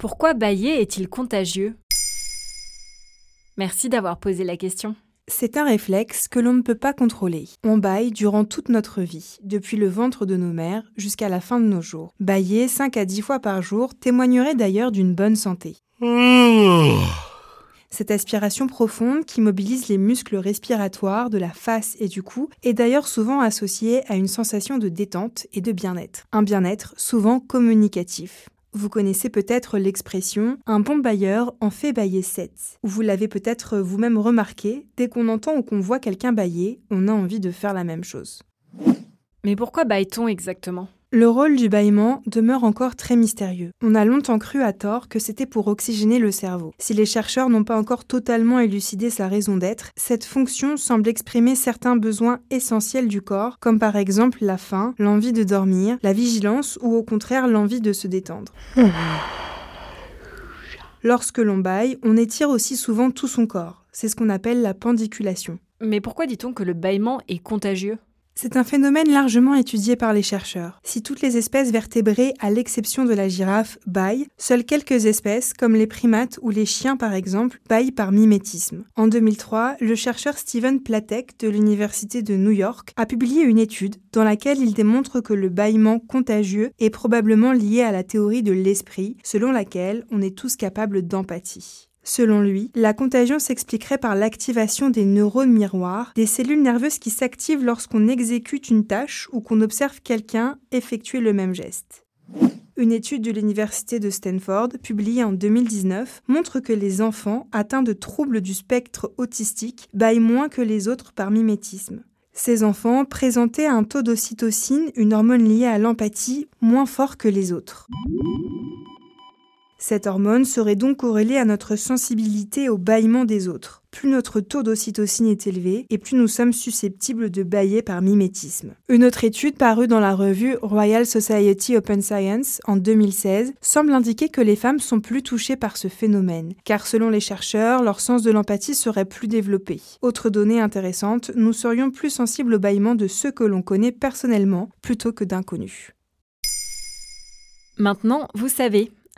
Pourquoi bailler est-il contagieux? Merci d'avoir posé la question. C'est un réflexe que l'on ne peut pas contrôler. On baille durant toute notre vie, depuis le ventre de nos mères jusqu'à la fin de nos jours. Bailler 5 à 10 fois par jour témoignerait d'ailleurs d'une bonne santé. Cette aspiration profonde qui mobilise les muscles respiratoires de la face et du cou est d'ailleurs souvent associée à une sensation de détente et de bien-être. Un bien-être souvent communicatif. Vous connaissez peut-être l'expression un bon bailleur en fait bailler sept. Vous l'avez peut-être vous-même remarqué, dès qu'on entend ou qu'on voit quelqu'un bailler, on a envie de faire la même chose. Mais pourquoi baille-t-on exactement? Le rôle du bâillement demeure encore très mystérieux. On a longtemps cru à tort que c'était pour oxygéner le cerveau. Si les chercheurs n'ont pas encore totalement élucidé sa raison d'être, cette fonction semble exprimer certains besoins essentiels du corps, comme par exemple la faim, l'envie de dormir, la vigilance ou au contraire l'envie de se détendre. Lorsque l'on baille, on étire aussi souvent tout son corps. C'est ce qu'on appelle la pendiculation. Mais pourquoi dit-on que le bâillement est contagieux? C'est un phénomène largement étudié par les chercheurs. Si toutes les espèces vertébrées, à l'exception de la girafe, baillent, seules quelques espèces, comme les primates ou les chiens par exemple, baillent par mimétisme. En 2003, le chercheur Steven Platek de l'Université de New York a publié une étude dans laquelle il démontre que le bâillement contagieux est probablement lié à la théorie de l'esprit, selon laquelle on est tous capables d'empathie. Selon lui, la contagion s'expliquerait par l'activation des neurones miroirs, des cellules nerveuses qui s'activent lorsqu'on exécute une tâche ou qu'on observe quelqu'un effectuer le même geste. Une étude de l'Université de Stanford, publiée en 2019, montre que les enfants atteints de troubles du spectre autistique baillent moins que les autres par mimétisme. Ces enfants présentaient un taux d'ocytocine, une hormone liée à l'empathie, moins fort que les autres. Cette hormone serait donc corrélée à notre sensibilité au bâillement des autres. Plus notre taux d'ocytocine est élevé et plus nous sommes susceptibles de bailler par mimétisme. Une autre étude parue dans la revue Royal Society Open Science en 2016 semble indiquer que les femmes sont plus touchées par ce phénomène, car selon les chercheurs, leur sens de l'empathie serait plus développé. Autre donnée intéressante, nous serions plus sensibles au bâillement de ceux que l'on connaît personnellement plutôt que d'inconnus. Maintenant, vous savez,